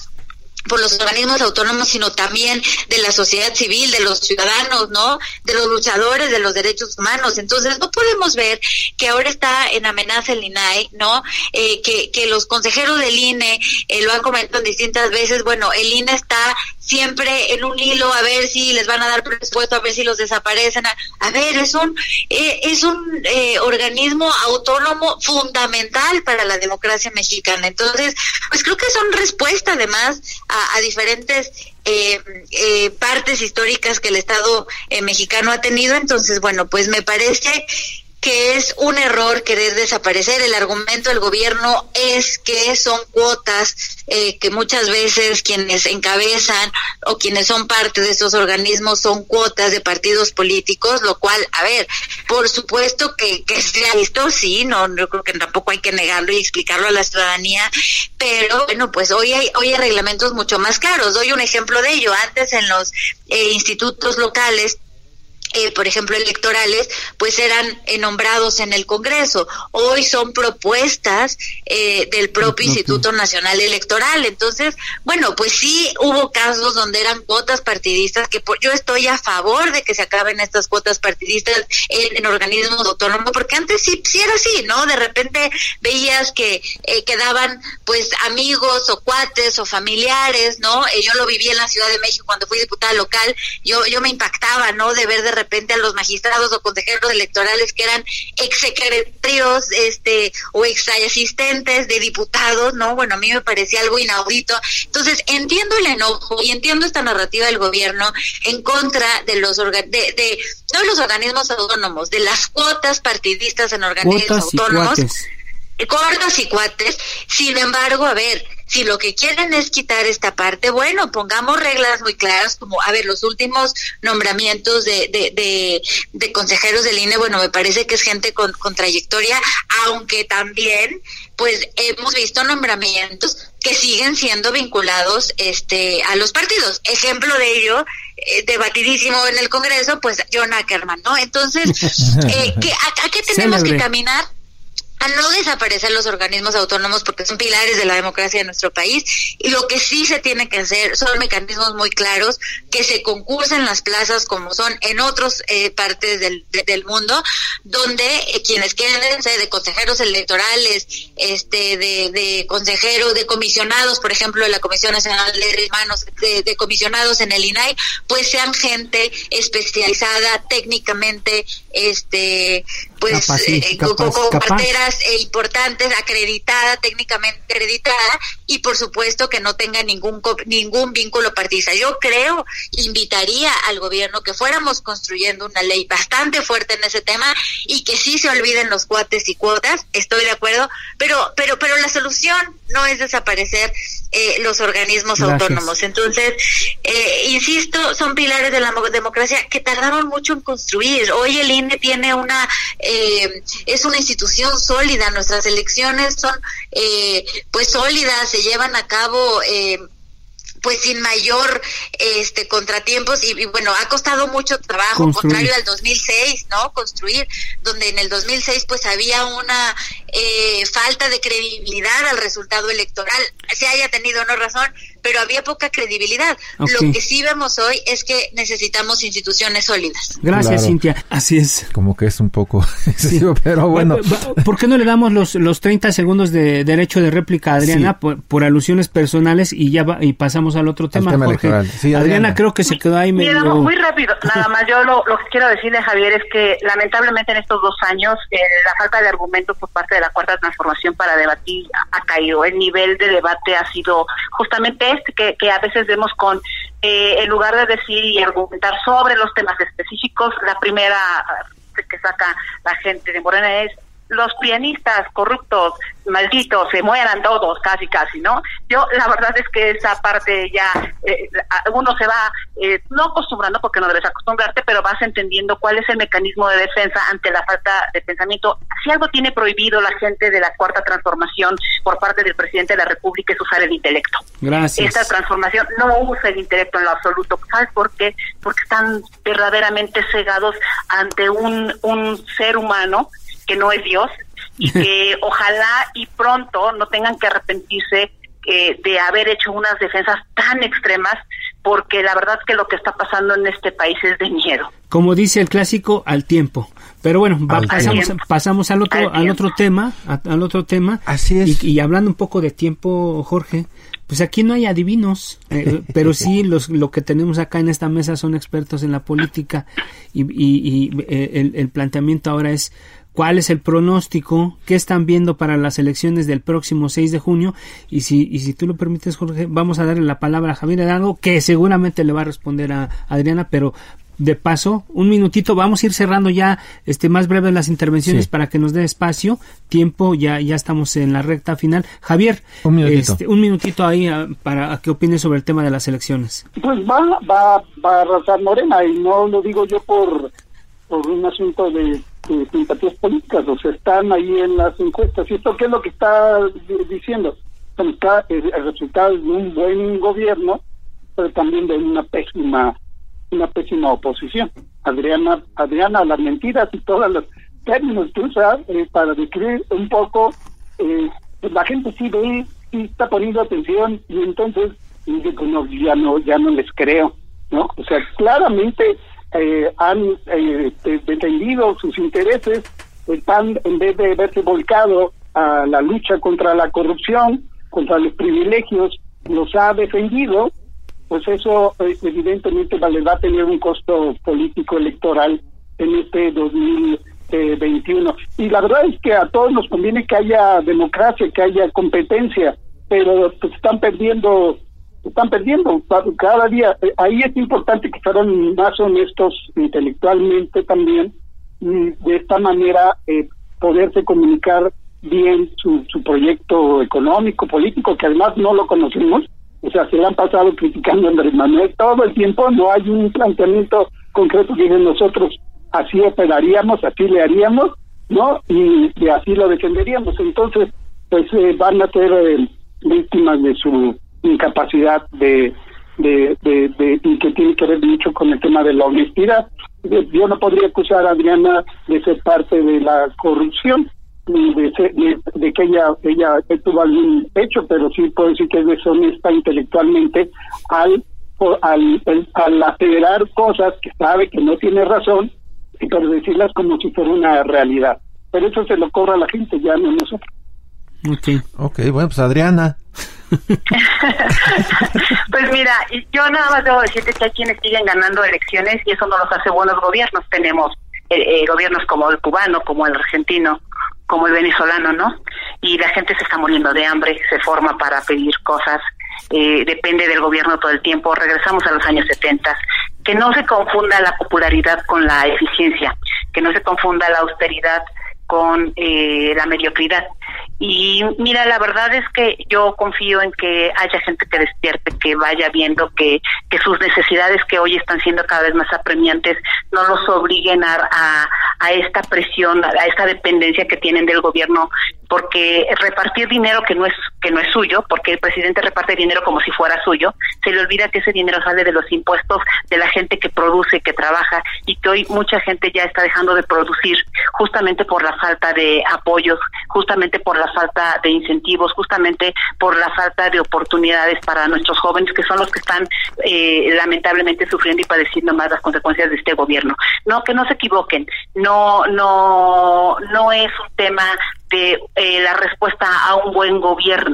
por los organismos autónomos, sino también de la sociedad civil, de los ciudadanos, ¿no? De los luchadores de los derechos humanos. Entonces, no podemos ver que ahora está en amenaza el INAI, ¿no? Eh, que, que los consejeros del INE eh, lo han comentado distintas veces. Bueno, el INE está siempre en un hilo a ver si les van a dar presupuesto, a ver si los desaparecen. A, ver, es un, eh, es un eh, organismo autónomo fundamental para la democracia mexicana. Entonces, pues creo que son respuesta además a, diferentes eh, eh, partes históricas que el Estado mexicano ha tenido. Entonces, bueno, pues me parece que es un error querer desaparecer. El argumento del gobierno es que son cuotas eh, que muchas veces quienes encabezan o quienes son parte de estos organismos son cuotas de partidos políticos, lo cual, a ver, por supuesto que, que sea esto, sí, no, yo creo que tampoco hay que negarlo y explicarlo a la ciudadanía, pero bueno, pues hoy hay, hoy hay reglamentos mucho más claros. Doy un ejemplo de ello. Antes en los eh, institutos locales eh, por ejemplo, electorales, pues eran eh, nombrados en el Congreso. Hoy son propuestas eh, del propio Instituto Nacional Electoral. Entonces, bueno, pues sí hubo casos donde eran cuotas partidistas, que yo estoy a favor de que se acaben estas cuotas partidistas en, organismos autónomos, porque antes sí, sí era así, ¿no? De repente veías que quedaban pues amigos o cuates o familiares, ¿no? yo lo viví en la Ciudad de México cuando fui diputada local, yo, yo me impactaba, ¿no? De ver de repente a los magistrados o consejeros electorales que eran exsecretarios este, o ex asistentes de diputados, ¿no? Bueno, a mí me parecía algo inaudito. Entonces, entiendo el enojo y entiendo esta narrativa del gobierno en contra de los de, de no de los organismos autónomos, de las cuotas partidistas en organismos autónomos. Cortas y cuates. Sin embargo, a ver, si lo que quieren es quitar esta parte, bueno, pongamos reglas muy claras, como, a ver, los últimos nombramientos de, de, de, consejeros del INE, bueno, me parece que es gente con, con trayectoria, aunque también, pues, hemos visto nombramientos que siguen siendo vinculados este a los partidos. Ejemplo de ello, eh, debatidísimo en el Congreso, pues John Ackerman, ¿no? Entonces, eh, a, qué tenemos que caminar? A no desaparecer los organismos autónomos porque son pilares de la democracia de nuestro país. Y lo que sí se tiene que hacer son mecanismos muy claros que se concursen las plazas como son en otras eh, partes del, del, mundo donde eh, quienes quieren ser de consejeros electorales este de, de, consejeros de comisionados por ejemplo de la Comisión Nacional de Hermanos de, de comisionados en el INAI pues sean gente especializada técnicamente este pues eh, con, carteras eh, importantes, acreditada, técnicamente acreditada, y por supuesto que no tenga ningún ningún vínculo partidista. Yo creo, invitaría al gobierno que fuéramos construyendo una ley bastante fuerte en ese tema y que sí se olviden los cuates y cuotas, estoy de acuerdo, pero pero pero la solución no es desaparecer eh, los organismos autónomos. Entonces, eh, insisto, son pilares de la democracia que tardaron mucho en construir. Hoy el INE tiene una, eh, es una institución sólida, nuestras elecciones son pues sólidas, se llevan a cabo pues sin mayor este contratiempos y, bueno ha costado mucho trabajo contrario al 2006 no construir donde en el 2006 pues había una eh, falta de credibilidad al resultado electoral. Se haya tenido no razón, pero había poca credibilidad. Lo que sí vemos hoy es que necesitamos instituciones sólidas. Gracias, Cintia. Así es. Como que es un poco excesivo, pero bueno. ¿Por qué no le damos los, los 30 segundos de derecho de réplica a Adriana por, alusiones personales y ya y pasamos al otro tema, Adriana. creo que se quedó ahí medio... muy rápido. Nada más, yo lo, lo, que quiero decirle, Javier, es que lamentablemente en estos dos años eh, la falta de argumentos por parte de la Cuarta Transformación para debatir ha caído. El nivel de debate ha sido justamente que, que a veces vemos con, eh, en lugar de decir y argumentar sobre los temas específicos, la primera que saca la gente de Morena es los pianistas corruptos, malditos, se mueran todos, casi, casi, ¿no? Yo, la verdad es que esa parte ya, eh, uno se va, eh, no acostumbrando, porque no debes acostumbrarte, pero vas entendiendo cuál es el mecanismo de defensa ante la falta de pensamiento. Si algo tiene prohibido la gente de la cuarta transformación por parte del presidente de la República es usar el intelecto. Gracias. Esta transformación no usa el intelecto en lo absoluto. ¿Sabes por qué? Porque están verdaderamente cegados ante un, un ser humano que no es Dios y que ojalá y pronto no tengan que arrepentirse eh, de haber hecho unas defensas tan extremas porque la verdad que lo que está pasando en este país es de miedo. Como dice el clásico, al tiempo. Pero bueno, pasamos, pasamos, al otro al, otro tema, al otro tema. Así es. Y, hablando un poco de tiempo, Jorge, pues aquí no hay adivinos, eh, pero sí los, lo que tenemos acá en esta mesa son expertos en la política y, y, eh, el, el planteamiento ahora es cuál es el pronóstico, qué están viendo para las elecciones del próximo 6 de junio y si, y si tú lo permites Jorge, vamos a darle la palabra a Javier Hidalgo que seguramente le va a responder a Adriana, pero de paso, un minutito, vamos a ir cerrando ya este más breves las intervenciones para que nos dé espacio, tiempo, ya ya estamos en la recta final. Javier, un minutito, este, un minutito ahí ah, para que opines sobre el tema de las elecciones. Pues va va va a arrasar Morena y no lo digo yo por por un asunto de simpatías políticas, o sea, están ahí en las encuestas. ¿Y esto qué es lo que está diciendo? Está el resultado de un buen gobierno, pero también de una pésima una pésima oposición. Adriana, Adriana, las mentiras y todos los términos que usa eh, para describir un poco, eh, la gente sí ve, sí está poniendo atención y entonces digo, no, ya no, ya no les creo, ¿no? O sea, claramente eh, han eh, defendido sus intereses, están en vez de verse volcado a la lucha contra la corrupción, contra los privilegios, los ha defendido, pues eso eh, evidentemente les va a tener un costo político electoral en este 2021. Y la verdad es que a todos nos conviene que haya democracia, que haya competencia, pero pues están perdiendo están perdiendo cada día. Eh, ahí es importante que fueran más honestos intelectualmente también y de esta manera eh, poderse comunicar bien su, su proyecto económico, político, que además no lo conocemos. O sea, se le han pasado criticando a Andrés Manuel todo el tiempo, no hay un planteamiento concreto que nosotros así operaríamos, así le haríamos, ¿no? Y, así lo defenderíamos. Entonces, pues eh, van a ser víctimas de su incapacidad de, de, de, y que tiene que ver mucho con el tema de la honestidad. Yo no podría acusar a Adriana de ser parte de la corrupción ni de, de, que ella ella tuvo algún hecho, pero sí puedo decir que es deshonesta intelectualmente al al, al acelerar cosas que sabe que no tiene razón, y pero decirlas como si fuera una realidad. Pero eso se lo cobra a la gente, ya no nosotros. Ok, okay bueno, pues Adriana. pues mira, yo nada más debo decirte que hay quienes siguen ganando elecciones y eso no los hace buenos gobiernos. Tenemos eh, eh, gobiernos como el cubano, como el argentino, como el venezolano, ¿no? Y la gente se está muriendo de hambre, se forma para pedir cosas, eh, depende del gobierno todo el tiempo. Regresamos a los años 70. Que no se confunda la popularidad con la eficiencia, que no se confunda la austeridad con eh, la mediocridad. Y mira, la verdad es que yo confío en que haya gente que despierte, que vaya viendo que, que sus necesidades que hoy están siendo cada vez más apremiantes no los obliguen a, a, a esta presión, a esta dependencia que tienen del gobierno, porque repartir dinero que no es que no es suyo, porque el presidente reparte dinero como si fuera suyo, se le olvida que ese dinero sale de los impuestos de la gente que produce, que trabaja y que hoy mucha gente ya está dejando de producir justamente por la falta de apoyos, justamente por la falta de incentivos, justamente por la falta de oportunidades para nuestros jóvenes que son los que están eh, lamentablemente sufriendo y padeciendo más las consecuencias de este gobierno. No, que no se equivoquen, no, no, no es un tema de eh, la respuesta a un buen gobierno,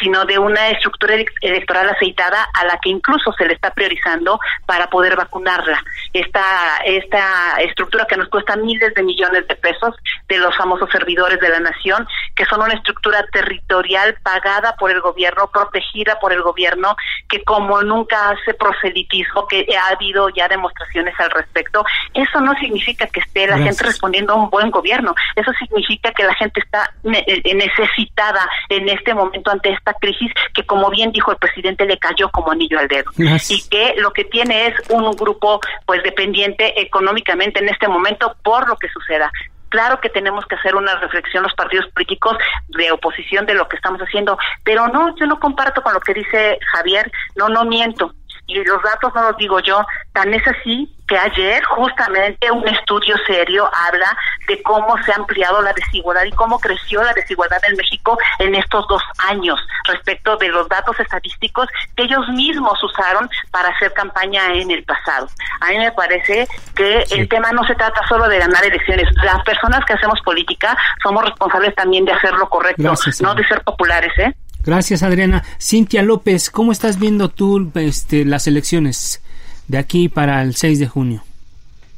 sino de una estructura electoral aceitada a la que incluso se le está priorizando para poder vacunarla. Esta, esta estructura que nos cuesta miles de millones de pesos de los famosos servidores de la nación, que son una estructura territorial pagada por el gobierno, protegida por el gobierno, que como nunca hace proselitismo, que ha habido ya demostraciones al respecto, eso no significa que esté la gente respondiendo a un buen gobierno, eso significa que la gente está eh, necesitada en este momento ante esta crisis que, como bien dijo el presidente, le cayó como anillo al dedo. Y que lo que tiene es un grupo pues dependiente económicamente en este momento por lo que suceda. Claro que tenemos que hacer una reflexión los partidos políticos de oposición de lo que estamos haciendo, pero no, yo no comparto con lo que dice Javier, no, no miento y los datos no los digo yo, tan es así que ayer justamente un estudio serio habla de cómo se ha ampliado la desigualdad y cómo creció la desigualdad en México en estos dos años respecto de los datos estadísticos que ellos mismos usaron para hacer campaña en el pasado. A mí me parece que el tema no se trata solo de ganar elecciones. Las personas que hacemos política somos responsables también de hacer lo correcto, no de ser populares, ¿eh? Gracias, Adriana. Cintia López, ¿cómo estás viendo tú este, las elecciones de aquí para el 6 de junio?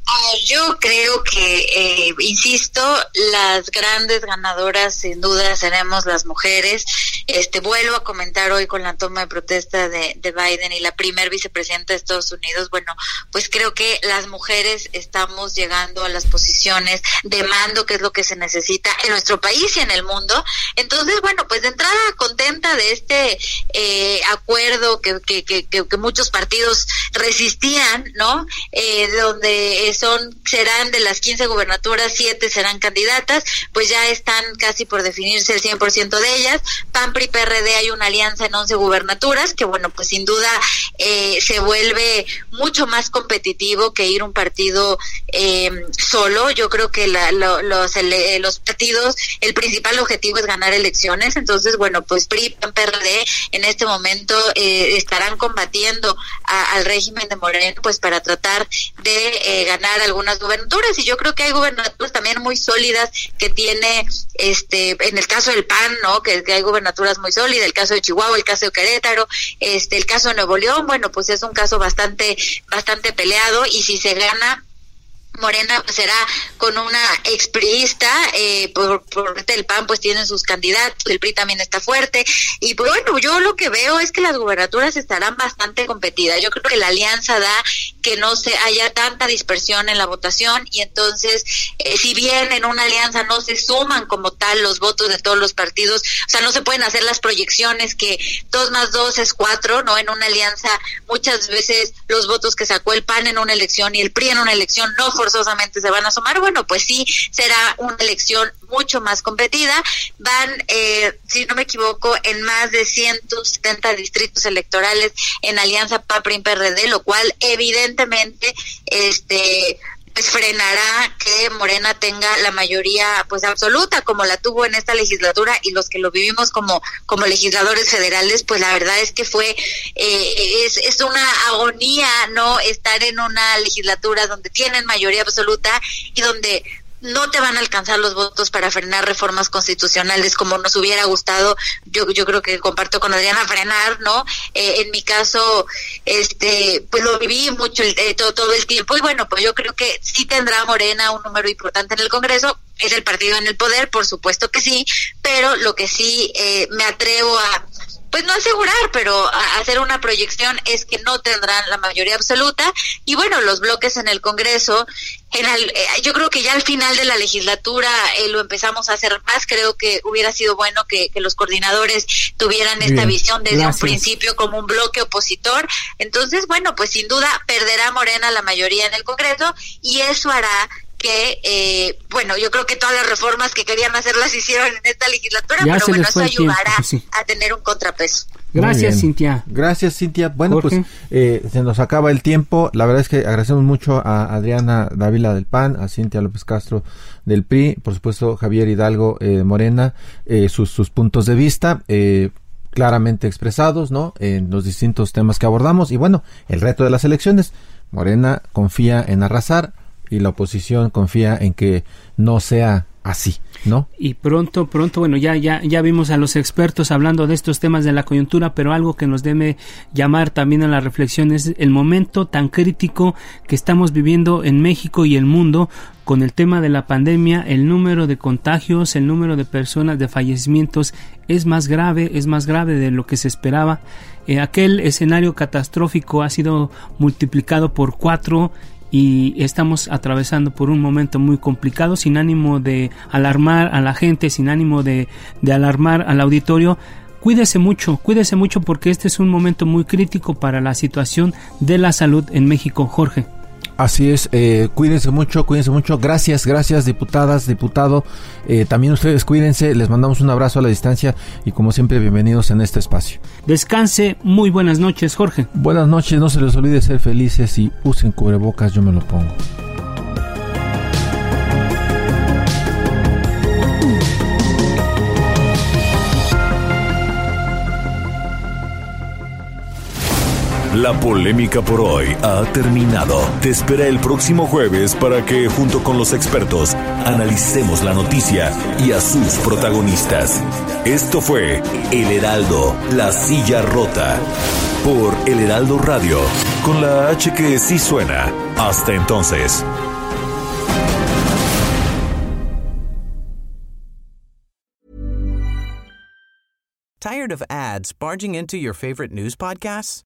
Ah, yo creo que, eh, insisto, las grandes ganadoras sin duda seremos las mujeres. Este vuelvo a comentar hoy con la toma de protesta de, de Biden y la primer vicepresidenta de Estados Unidos. Bueno, pues creo que las mujeres estamos llegando a las posiciones de mando, que es lo que se necesita en nuestro país y en el mundo. Entonces, bueno, pues de entrada contenta de este eh, acuerdo que, que, que, que, muchos partidos resistían, ¿no? Eh, donde son serán de las 15 gubernaturas, 7 serán candidatas, pues ya están casi por definirse el 100% de ellas. PRI, PRD hay una alianza en 11 gubernaturas que bueno, pues sin duda eh, se vuelve mucho más competitivo que ir un partido eh, solo. Yo creo que la, los, los partidos, el principal objetivo es ganar elecciones, entonces bueno, pues PRI, PAN, PRD en este momento eh, estarán combatiendo al régimen de Moreno pues para tratar de ganar algunas gubernaturas y yo creo que hay gubernaturas también muy sólidas que tiene este en el caso del PAN, ¿no? Que, hay gubernaturas muy sólidas, el caso de Chihuahua, el caso de Querétaro, este el caso de Nuevo León, bueno, pues es un caso bastante bastante peleado y si se gana Morena será con una expriista, eh, por, por del PAN pues tienen sus candidatos, el PRI también está fuerte, y pues bueno, yo lo que veo es que las gubernaturas estarán bastante competidas, yo creo que la alianza da que no se haya tanta dispersión en la votación, y entonces, eh, si bien en una alianza no se suman como tal los votos de todos los partidos, o sea, no se pueden hacer las proyecciones que dos más dos es cuatro, ¿no? En una alianza muchas veces los votos que sacó el PAN en una elección y el PRI en una elección no forzosamente se van a sumar, bueno, pues sí, será una elección mucho más competida. Van, eh, si no me equivoco, en más de 170 distritos electorales en Alianza PAPRIN-PRD, lo cual evidentemente este pues frenará que Morena tenga la mayoría pues absoluta como la tuvo en esta legislatura y los que lo vivimos como como legisladores federales pues la verdad es que fue eh, es, es una agonía no estar en una legislatura donde tienen mayoría absoluta y donde no te van a alcanzar los votos para frenar reformas constitucionales como nos hubiera gustado. Yo, yo creo que comparto con Adriana frenar, ¿no? Eh, en mi caso, este, pues lo viví mucho el, eh, todo, todo el tiempo y bueno, pues yo creo que sí tendrá Morena un número importante en el Congreso. Es el partido en el poder, por supuesto que sí, pero lo que sí eh, me atrevo a pues no asegurar, pero hacer una proyección es que no tendrán la mayoría absoluta y bueno, los bloques en el Congreso, en eh, yo creo que ya al final de la legislatura eh, lo empezamos a hacer más, creo que hubiera sido bueno que, los coordinadores tuvieran esta visión desde un principio como un bloque opositor, entonces bueno, pues sin duda perderá Morena la mayoría en el Congreso y eso hará que, eh, bueno, yo creo que todas las reformas que querían hacer las hicieron en esta legislatura, pero bueno, eso ayudará a tener un contrapeso. Gracias, Cintia. Gracias, Cintia. Bueno, pues eh, se nos acaba el tiempo. La verdad es que agradecemos mucho a Adriana Dávila del PAN, a Cintia López Castro del PRI, por supuesto Javier Hidalgo eh, Morena, eh, sus, sus puntos de vista. claramente expresados, ¿no? En los distintos temas que abordamos. Y bueno, el reto de las elecciones. Morena confía en arrasar y la oposición confía en que no sea así, ¿no? Y pronto, pronto, bueno, ya, ya, ya vimos a los expertos hablando de estos temas de la coyuntura, pero algo que nos debe llamar también a la reflexión es el momento tan crítico que estamos viviendo en México y el mundo con el tema de la pandemia, el número de contagios, el número de personas, de fallecimientos es más grave, es más grave de lo que se esperaba. Eh, aquel escenario catastrófico ha sido multiplicado por cuatro y estamos atravesando por un momento muy complicado sin ánimo de alarmar a la gente, sin ánimo de, de alarmar al auditorio. Cuídese mucho, cuídese mucho porque este es un momento muy crítico para la situación de la salud en México, Jorge. Así es, eh, cuídense mucho, cuídense mucho. Gracias, gracias, diputadas, diputado. Eh, también ustedes cuídense, les mandamos un abrazo a la distancia y como siempre, bienvenidos en este espacio. Descanse, muy buenas noches, Jorge. Buenas noches, no se les olvide ser felices y usen cubrebocas, yo me lo pongo. La polémica por hoy ha terminado. Te espera el próximo jueves para que, junto con los expertos, analicemos la noticia y a sus protagonistas. Esto fue El Heraldo, la silla rota. Por El Heraldo Radio, con la H que sí suena. Hasta entonces. ¿Tired of ads barging into your favorite news podcasts?